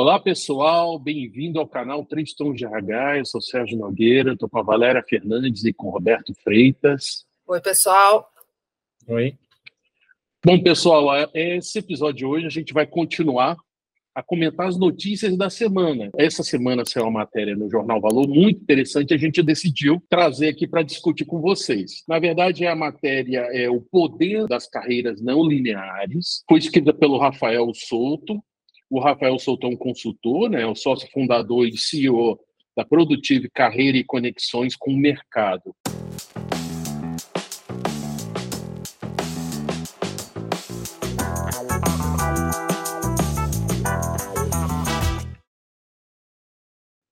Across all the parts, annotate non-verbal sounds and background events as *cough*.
Olá, pessoal, bem-vindo ao canal Três Tons de RH. Eu sou Sérgio Nogueira, estou com a Valéria Fernandes e com o Roberto Freitas. Oi, pessoal. Oi. Bom, pessoal, é, esse episódio de hoje a gente vai continuar a comentar as notícias da semana. Essa semana saiu uma matéria no Jornal Valor muito interessante, a gente decidiu trazer aqui para discutir com vocês. Na verdade, a matéria é o poder das carreiras não lineares, foi escrita pelo Rafael Souto. O Rafael um consultor, né, é o sócio fundador e CEO da Produtive Carreira e Conexões com o Mercado.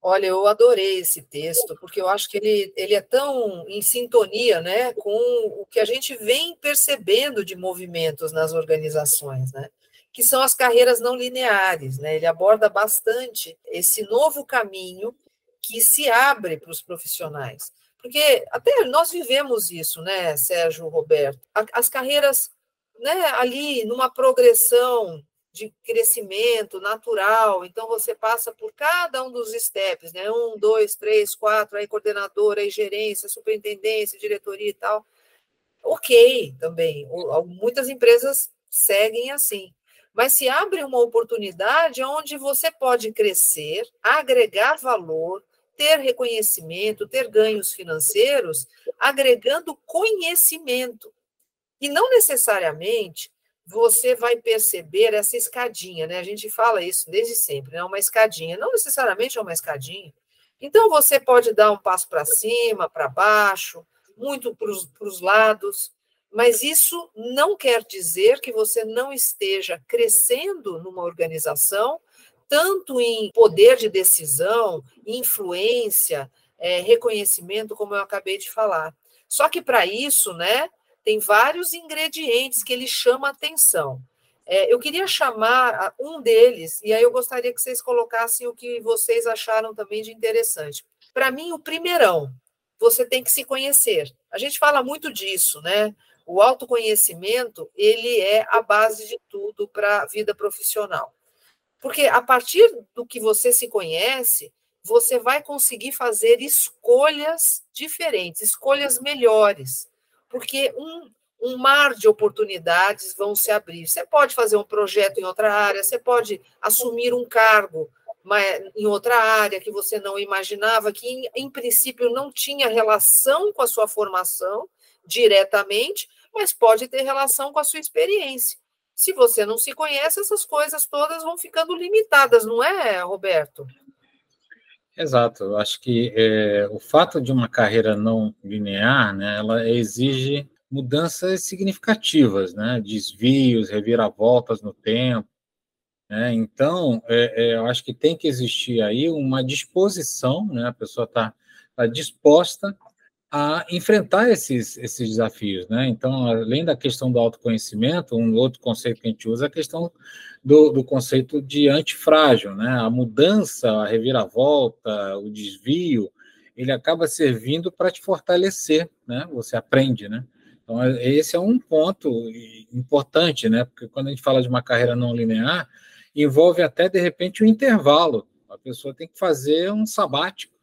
Olha, eu adorei esse texto, porque eu acho que ele, ele é tão em sintonia né, com o que a gente vem percebendo de movimentos nas organizações, né, que são as carreiras não lineares. Né? Ele aborda bastante esse novo caminho que se abre para os profissionais. Porque até nós vivemos isso, né, Sérgio Roberto? As carreiras né, ali numa progressão de crescimento natural. Então, você passa por cada um dos steps, né? Um, dois, três, quatro, aí coordenadora, aí gerência, superintendência, diretoria e tal. Ok, também. Muitas empresas seguem assim. Mas se abre uma oportunidade onde você pode crescer, agregar valor, ter reconhecimento, ter ganhos financeiros, agregando conhecimento. E não necessariamente você vai perceber essa escadinha, né? A gente fala isso desde sempre, né? Uma escadinha, não necessariamente é uma escadinha. Então você pode dar um passo para cima, para baixo, muito para os lados, mas isso não quer dizer que você não esteja crescendo numa organização, tanto em poder de decisão, influência, é, reconhecimento, como eu acabei de falar. Só que para isso, né, tem vários ingredientes que ele chama atenção. É, eu queria chamar um deles, e aí eu gostaria que vocês colocassem o que vocês acharam também de interessante. Para mim, o primeirão, você tem que se conhecer. A gente fala muito disso, né? O autoconhecimento, ele é a base de tudo para a vida profissional. Porque a partir do que você se conhece, você vai conseguir fazer escolhas diferentes, escolhas melhores porque um, um mar de oportunidades vão se abrir. Você pode fazer um projeto em outra área, você pode assumir um cargo em outra área que você não imaginava, que em, em princípio não tinha relação com a sua formação diretamente, mas pode ter relação com a sua experiência. Se você não se conhece, essas coisas todas vão ficando limitadas, não é, Roberto? Exato, eu acho que é, o fato de uma carreira não linear, né, ela exige mudanças significativas, né, desvios, reviravoltas no tempo. Né, então, é, é, eu acho que tem que existir aí uma disposição, né, a pessoa está tá disposta a enfrentar esses, esses desafios. Né? Então, além da questão do autoconhecimento, um outro conceito que a gente usa é a questão do, do conceito de antifrágil. Né? A mudança, a reviravolta, o desvio, ele acaba servindo para te fortalecer, né? você aprende. Né? Então, esse é um ponto importante, né? porque quando a gente fala de uma carreira não linear, envolve até, de repente, um intervalo. A pessoa tem que fazer um sabático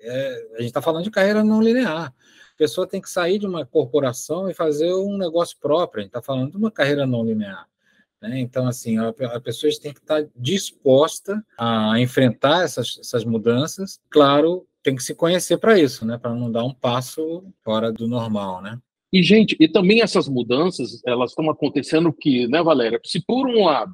é, a gente está falando de carreira não linear. A pessoa tem que sair de uma corporação e fazer um negócio próprio. A gente está falando de uma carreira não linear. Né? Então, assim, a, a pessoa tem que estar tá disposta a enfrentar essas, essas mudanças. Claro, tem que se conhecer para isso, né? Para não dar um passo fora do normal, né? E, gente, e também essas mudanças, elas estão acontecendo que, né, Valéria? Se por um lado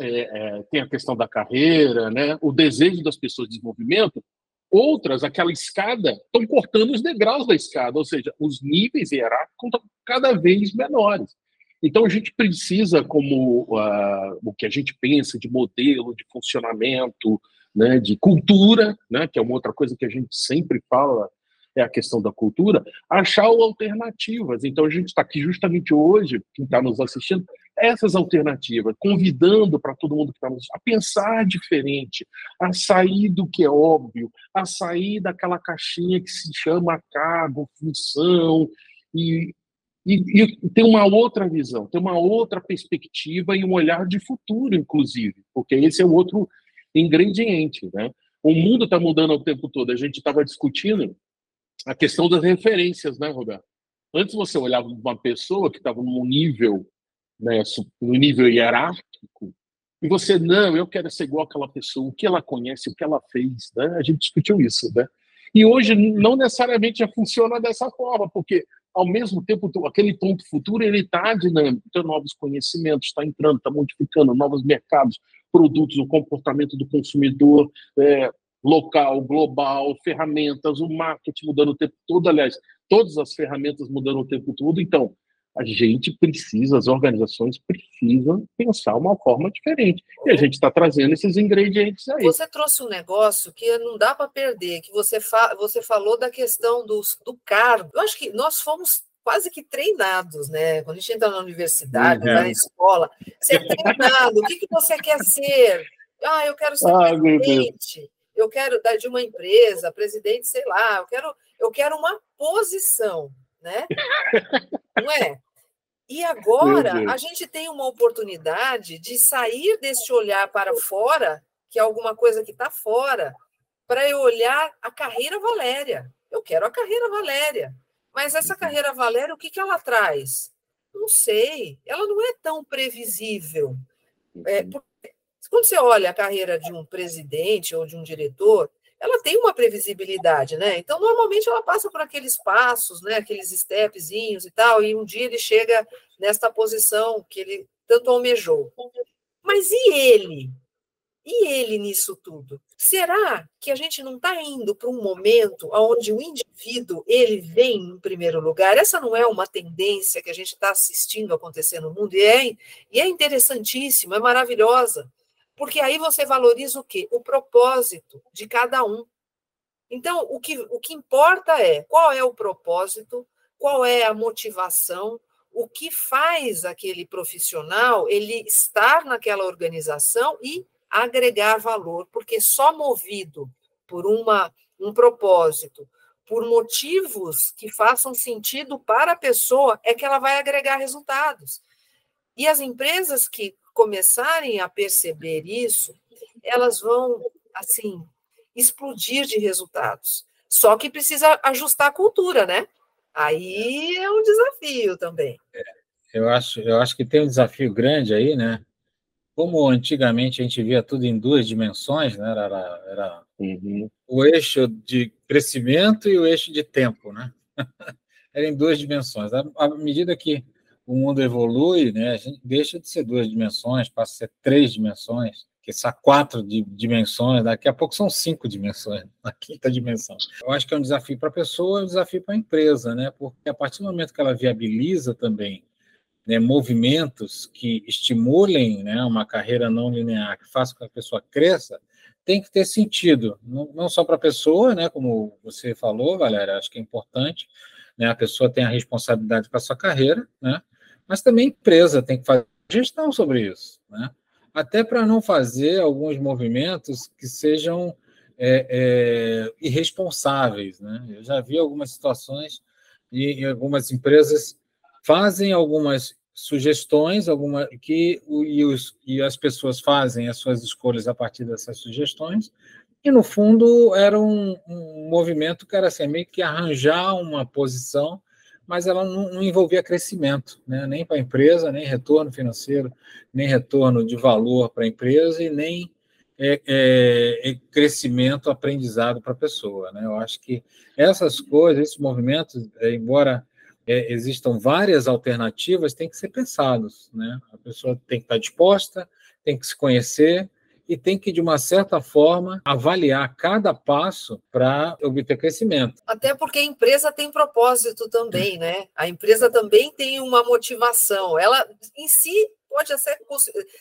é, é, tem a questão da carreira, né, o desejo das pessoas de desenvolvimento, Outras, aquela escada, estão cortando os degraus da escada, ou seja, os níveis hierárquicos estão cada vez menores. Então, a gente precisa, como uh, o que a gente pensa de modelo, de funcionamento, né, de cultura, né, que é uma outra coisa que a gente sempre fala, é a questão da cultura, achar alternativas. Então, a gente está aqui justamente hoje, quem está nos assistindo, essas alternativas, convidando para todo mundo que está a pensar diferente, a sair do que é óbvio, a sair daquela caixinha que se chama cargo, função, e, e, e ter uma outra visão, ter uma outra perspectiva e um olhar de futuro, inclusive, porque esse é o outro ingrediente, né? O mundo está mudando o tempo todo. A gente estava discutindo a questão das referências, né, Roberto? Antes você olhava uma pessoa que estava num nível, né, no nível hierárquico, e você, não, eu quero ser igual àquela pessoa, o que ela conhece, o que ela fez, né? A gente discutiu isso, né? E hoje não necessariamente funciona dessa forma, porque ao mesmo tempo aquele ponto futuro ele está dinâmico, tem novos conhecimentos, está entrando, está modificando novos mercados, produtos, o comportamento do consumidor é, local, global, ferramentas, o marketing mudando o tempo todo, aliás, todas as ferramentas mudando o tempo todo. Então, a gente precisa, as organizações precisam pensar uma forma diferente. E a gente está trazendo esses ingredientes aí. Você trouxe um negócio que não dá para perder, que você, fa você falou da questão do, do cargo. Eu acho que nós fomos quase que treinados, né? Quando a gente entra na universidade, uhum. na escola, você é treinado. o que, que você quer ser? Ah, eu quero ser ah, presidente. Eu quero dar de uma empresa, presidente, sei lá. Eu quero, eu quero uma posição, né? *laughs* Não é? E agora a gente tem uma oportunidade de sair desse olhar para fora, que é alguma coisa que está fora, para eu olhar a carreira Valéria. Eu quero a carreira Valéria. Mas essa uhum. carreira Valéria, o que, que ela traz? Não sei. Ela não é tão previsível. É, quando você olha a carreira de um presidente ou de um diretor, ela tem uma previsibilidade, né? Então, normalmente ela passa por aqueles passos, né? Aqueles stepzinhos e tal, e um dia ele chega nesta posição que ele tanto almejou. Mas e ele? E ele nisso tudo? Será que a gente não está indo para um momento onde o indivíduo ele vem em primeiro lugar? Essa não é uma tendência que a gente está assistindo acontecer no mundo e é, e é interessantíssima, é maravilhosa, porque aí você valoriza o quê? O propósito de cada um. Então, o que, o que importa é qual é o propósito, qual é a motivação, o que faz aquele profissional ele estar naquela organização e agregar valor, porque só movido por uma, um propósito, por motivos que façam sentido para a pessoa, é que ela vai agregar resultados. E as empresas que começarem a perceber isso, elas vão, assim, explodir de resultados. Só que precisa ajustar a cultura, né? Aí é um desafio também. É, eu acho, eu acho que tem um desafio grande aí, né? como antigamente a gente via tudo em duas dimensões, né? Era, era uhum. o eixo de crescimento e o eixo de tempo, né? *laughs* era em duas dimensões. À medida que o mundo evolui, né, a gente deixa de ser duas dimensões, passa a ser três dimensões, que são quatro dimensões, daqui a pouco são cinco dimensões, *laughs* a quinta dimensão. Eu acho que é um desafio para a pessoa, é um desafio para a empresa, né? Porque a partir do momento que ela viabiliza também né, movimentos que estimulem né, uma carreira não linear, que façam com que a pessoa cresça, tem que ter sentido, não, não só para a pessoa, né, como você falou, Valéria, acho que é importante, né, a pessoa tem a responsabilidade para sua carreira, né, mas também a empresa tem que fazer gestão sobre isso, né, até para não fazer alguns movimentos que sejam é, é, irresponsáveis. Né? Eu já vi algumas situações e algumas empresas fazem algumas sugestões, alguma, que e, os, e as pessoas fazem as suas escolhas a partir dessas sugestões, e no fundo era um, um movimento que era assim, meio que arranjar uma posição, mas ela não, não envolvia crescimento, né? nem para a empresa, nem retorno financeiro, nem retorno de valor para a empresa e nem é, é, é crescimento, aprendizado para a pessoa. Né? Eu acho que essas coisas, esses movimentos, é, embora é, existam várias alternativas, tem que ser pensados. Né? A pessoa tem que estar disposta, tem que se conhecer e tem que, de uma certa forma, avaliar cada passo para obter crescimento. Até porque a empresa tem propósito também, né? A empresa também tem uma motivação. Ela, em si, pode ser,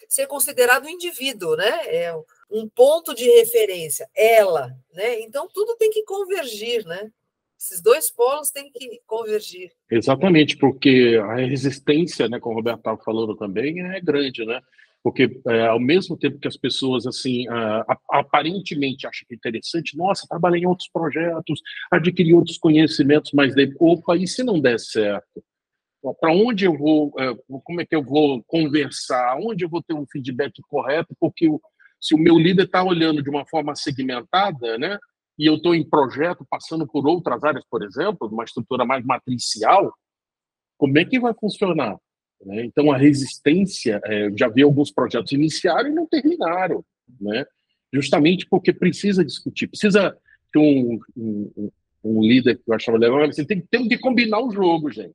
ser considerado um indivíduo, né? É um ponto de referência, ela, né? Então, tudo tem que convergir, né? Esses dois polos têm que convergir. Exatamente, porque a resistência, né, como o Roberto estava falando também, é grande, né? Porque é, ao mesmo tempo que as pessoas assim aparentemente acham que é interessante, nossa, trabalhei em outros projetos, adquiri outros conhecimentos, mas daí, opa, e se não der certo? Para onde eu vou, é, como é que eu vou conversar? Onde eu vou ter um feedback correto? Porque se o meu líder está olhando de uma forma segmentada, né? E eu estou em projeto passando por outras áreas, por exemplo, uma estrutura mais matricial, como é que vai funcionar? Né? Então, a resistência, é, já vi alguns projetos iniciaram e não terminaram, né? justamente porque precisa discutir, precisa ter um, um, um líder que eu achava legal, assim, tem, tem que combinar o jogo, gente.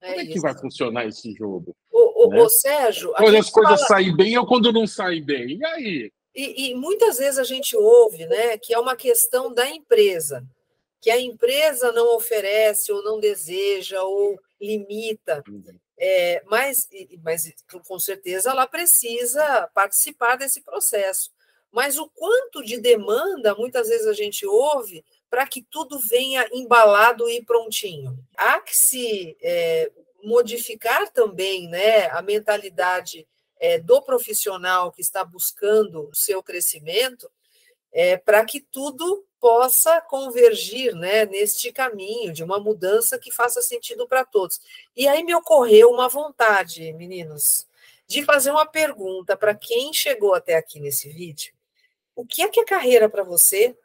É Como é que vai funcionar esse jogo? O, o, né? o Sérgio. Quando as coisas fala... saem bem ou quando não saem bem? E aí? E, e, muitas vezes a gente ouve né, que é uma questão da empresa, que a empresa não oferece ou não deseja ou limita. É, mas, mas com certeza ela precisa participar desse processo. Mas o quanto de demanda muitas vezes a gente ouve para que tudo venha embalado e prontinho. Há que se é, modificar também né, a mentalidade é, do profissional que está buscando o seu crescimento é, para que tudo possa convergir né, neste caminho de uma mudança que faça sentido para todos. E aí me ocorreu uma vontade, meninos, de fazer uma pergunta para quem chegou até aqui nesse vídeo. O que é que é carreira para você?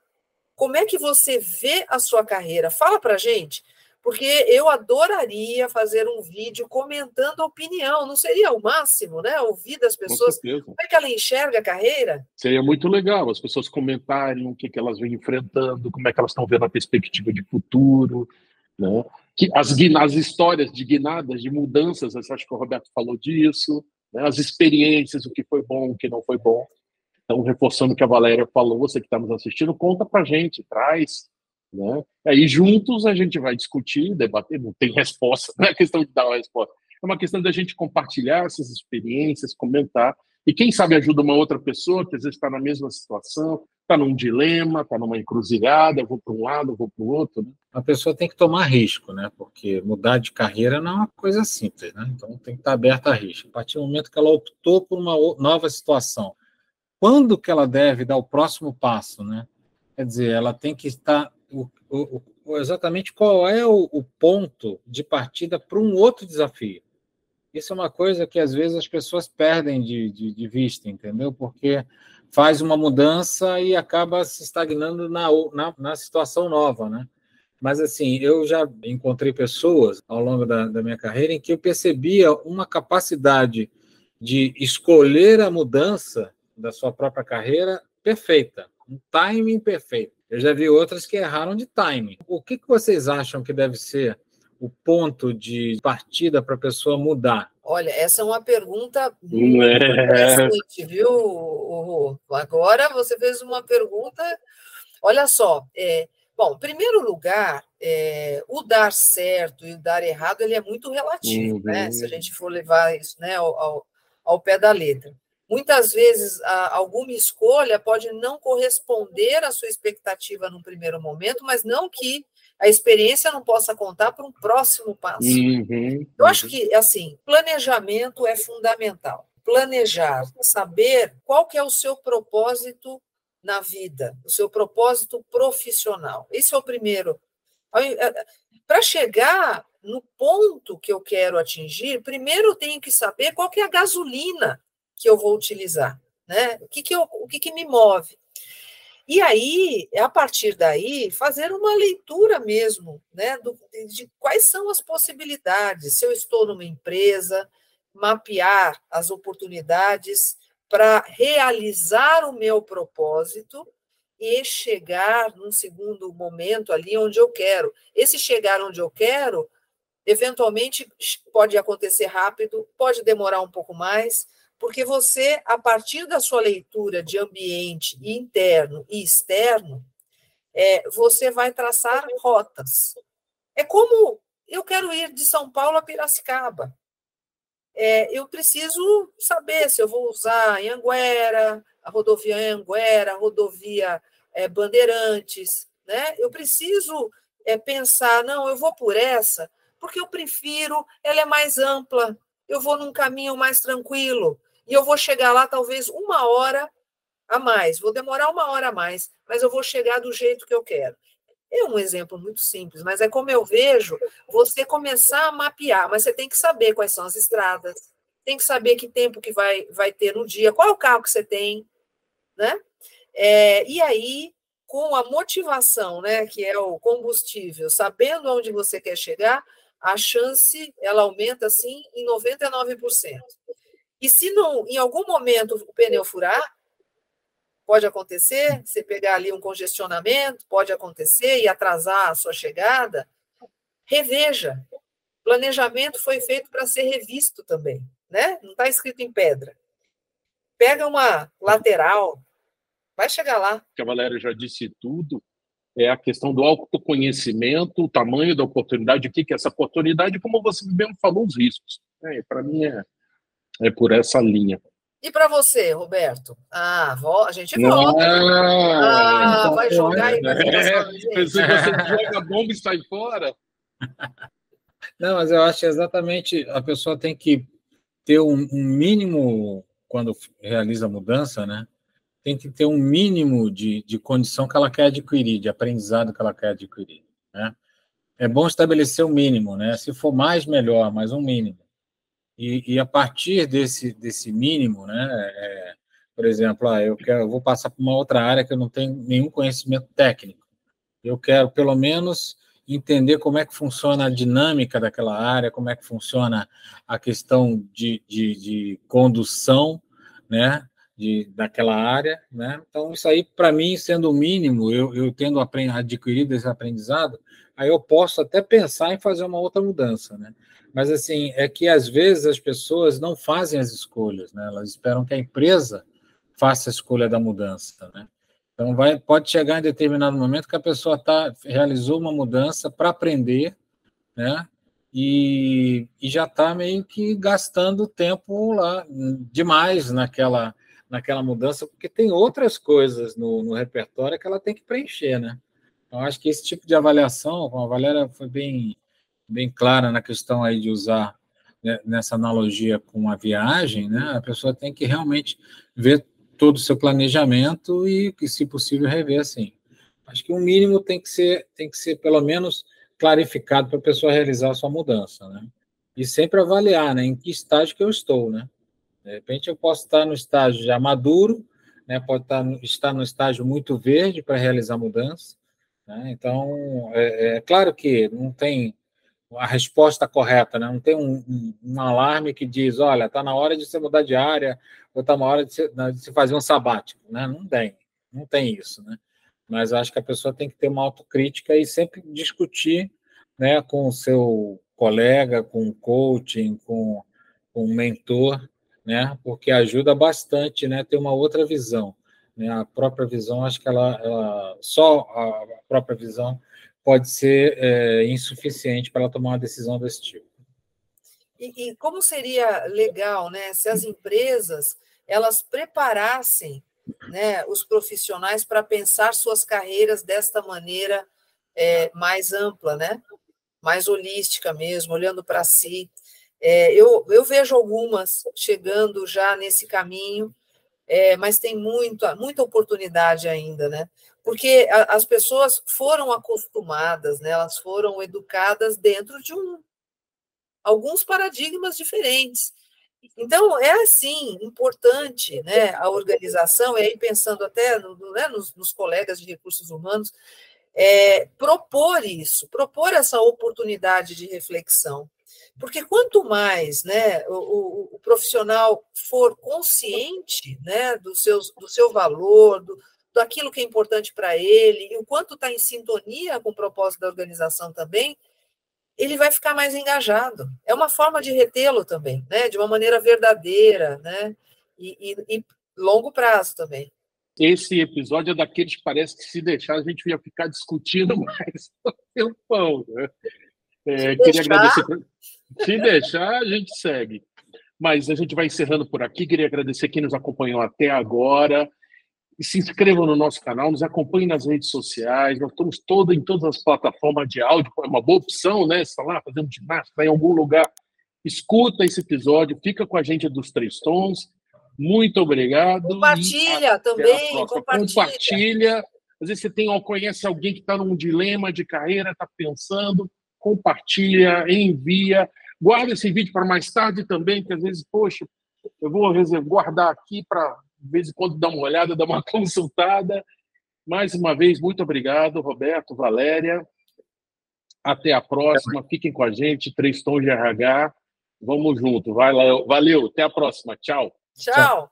Como é que você vê a sua carreira? Fala para gente, porque eu adoraria fazer um vídeo comentando a opinião. Não seria o máximo, né? Ouvir das pessoas como é que ela enxerga a carreira? Seria muito legal as pessoas comentarem o que, que elas vêm enfrentando, como é que elas estão vendo a perspectiva de futuro, né? Que as, as histórias de guinadas, de mudanças, acho que o Roberto falou disso, né? as experiências, o que foi bom, o que não foi bom. Então, reforçando o que a Valéria falou, você que está nos assistindo, conta para gente, traz. Né? Aí, juntos, a gente vai discutir, debater, não tem resposta, *laughs* não é questão de dar uma resposta. É uma questão da gente compartilhar essas experiências, comentar, e quem sabe ajuda uma outra pessoa que às vezes está na mesma situação, está num dilema, está numa encruzilhada, vou para um lado, vou para o outro. Né? A pessoa tem que tomar risco, né? Porque mudar de carreira não é uma coisa simples, né? Então tem que estar aberta a risco. A partir do momento que ela optou por uma nova situação, quando que ela deve dar o próximo passo, né? Quer dizer, ela tem que estar o, o, exatamente qual é o, o ponto de partida para um outro desafio. Isso é uma coisa que às vezes as pessoas perdem de, de, de, vista, entendeu? Porque faz uma mudança e acaba se estagnando na, na, na, situação nova, né? Mas, assim, eu já encontrei pessoas ao longo da, da minha carreira em que eu percebia uma capacidade de escolher a mudança da sua própria carreira perfeita, um timing perfeito. Eu já vi outras que erraram de timing. O que, que vocês acham que deve ser o ponto de partida para a pessoa mudar? Olha, essa é uma pergunta muito é. interessante, viu? Agora você fez uma pergunta. Olha só, é, bom, em primeiro lugar, é, o dar certo e o dar errado ele é muito relativo, uhum. né? Se a gente for levar isso né, ao, ao, ao pé da letra. Muitas vezes, alguma escolha pode não corresponder à sua expectativa num primeiro momento, mas não que a experiência não possa contar para um próximo passo. Uhum, Eu acho uhum. que, assim, planejamento é fundamental. Planejar, saber qual que é o seu propósito na vida, o seu propósito profissional. Esse é o primeiro. É, para chegar no ponto que eu quero atingir, primeiro eu tenho que saber qual que é a gasolina que eu vou utilizar, né? O que, que, eu, o que, que me move? E aí, a partir daí, fazer uma leitura mesmo, né, do, de quais são as possibilidades. Se eu estou numa empresa, mapear as oportunidades para realizar o meu propósito e chegar num segundo momento ali onde eu quero. Esse chegar onde eu quero, eventualmente pode acontecer rápido, pode demorar um pouco mais, porque você, a partir da sua leitura de ambiente interno e externo, é, você vai traçar rotas. É como eu quero ir de São Paulo a Piracicaba. É, eu preciso saber se eu vou usar Anguera, a rodovia Anguera, a rodovia é, Bandeirantes. Né? Eu preciso é, pensar, não, eu vou por essa, porque eu prefiro, ela é mais ampla, eu vou num caminho mais tranquilo, e eu vou chegar lá talvez uma hora a mais, vou demorar uma hora a mais, mas eu vou chegar do jeito que eu quero. É um exemplo muito simples, mas é como eu vejo você começar a mapear, mas você tem que saber quais são as estradas, tem que saber que tempo que vai, vai ter no dia, qual é o carro que você tem, né? É, e aí, com a motivação, né, que é o combustível, sabendo onde você quer chegar, a chance ela aumenta assim em 99%. E se não, em algum momento o pneu furar, pode acontecer, você pegar ali um congestionamento, pode acontecer e atrasar a sua chegada, reveja. Planejamento foi feito para ser revisto também, né? Não está escrito em pedra. Pega uma lateral, vai chegar lá. A Valéria já disse tudo, é a questão do autoconhecimento, o tamanho da oportunidade, o que é essa oportunidade, como você mesmo falou, os riscos. É, para mim é, é por essa linha. E para você, Roberto? Ah, a gente volta. Ah, ah vai jogar e é, Se você joga bomba e sai fora. *laughs* Não, mas eu acho que exatamente a pessoa tem que ter um, um mínimo, quando realiza a mudança, né? Tem que ter um mínimo de, de condição que ela quer adquirir, de aprendizado que ela quer adquirir. Né? É bom estabelecer o um mínimo, né? Se for mais, melhor, mas um mínimo. E, e a partir desse, desse mínimo, né, é, por exemplo, ah, eu, quero, eu vou passar para uma outra área que eu não tenho nenhum conhecimento técnico. Eu quero, pelo menos, entender como é que funciona a dinâmica daquela área, como é que funciona a questão de, de, de condução, né, de, daquela área, né? Então, isso aí, para mim, sendo o mínimo, eu, eu tendo adquirido esse aprendizado, aí eu posso até pensar em fazer uma outra mudança, né? Mas, assim, é que às vezes as pessoas não fazem as escolhas, né? Elas esperam que a empresa faça a escolha da mudança, né? Então, vai, pode chegar em determinado momento que a pessoa tá, realizou uma mudança para aprender, né? E, e já está meio que gastando tempo lá demais naquela, naquela mudança, porque tem outras coisas no, no repertório que ela tem que preencher, né? Então, acho que esse tipo de avaliação, a Valéria foi bem bem clara na questão aí de usar né, nessa analogia com a viagem, né, a pessoa tem que realmente ver todo o seu planejamento e, se possível, rever assim. Acho que o um mínimo tem que ser, tem que ser pelo menos clarificado para a pessoa realizar a sua mudança, né? E sempre avaliar, né, em que estágio que eu estou, né? De repente eu posso estar no estágio já maduro, né? Pode estar, estar no estágio muito verde para realizar mudança, né? Então, é, é claro que não tem a resposta correta, né? Não tem um, um, um alarme que diz, olha, está na hora de você mudar de área, ou está na hora de se, fazer um sabático, né? Não tem, não tem isso, né? Mas acho que a pessoa tem que ter uma autocrítica e sempre discutir, né, com o seu colega, com o coaching, com, com o mentor, né? Porque ajuda bastante, né? Ter uma outra visão, né? A própria visão, acho que ela, ela só a própria visão pode ser é, insuficiente para ela tomar uma decisão desse tipo. E, e, como seria legal, né, se as empresas elas preparassem, né, os profissionais para pensar suas carreiras desta maneira é, mais ampla, né, mais holística mesmo, olhando para si. É, eu, eu vejo algumas chegando já nesse caminho, é, mas tem muita, muita oportunidade ainda, né? porque a, as pessoas foram acostumadas, né, elas foram educadas dentro de um, alguns paradigmas diferentes. Então, é assim, importante né, a organização, e aí pensando até no, né, nos, nos, colegas de recursos humanos, é, propor isso, propor essa oportunidade de reflexão. Porque quanto mais né, o, o, o profissional for consciente né, do, seus, do seu valor, do, daquilo que é importante para ele, e o quanto está em sintonia com o propósito da organização também, ele vai ficar mais engajado. É uma forma de retê-lo também, né? de uma maneira verdadeira, né? e, e, e longo prazo também. Esse episódio é daqueles que parece que se deixar a gente ia ficar discutindo *laughs* mais um tempão. Né? É, queria deixar... agradecer. Se deixar, a gente segue. Mas a gente vai encerrando por aqui. Queria agradecer quem nos acompanhou até agora se inscrevam no nosso canal, nos acompanhem nas redes sociais, nós estamos todo, em todas as plataformas de áudio, é uma boa opção, né? Está lá fazendo ginástica em algum lugar, escuta esse episódio, fica com a gente dos Três Tons. Muito obrigado. Compartilha também, compartilha. compartilha. Às vezes você tem, conhece alguém que está num dilema de carreira, está pensando, compartilha, envia. Guarda esse vídeo para mais tarde também, que às vezes, poxa, eu vou guardar aqui para de vez em quando dá uma olhada, *laughs* dá uma consultada. Mais uma vez, muito obrigado, Roberto, Valéria. Até a próxima. Fiquem com a gente, Três Tons de RH. Vamos junto. Vai lá. Valeu. Até a próxima. Tchau. Tchau.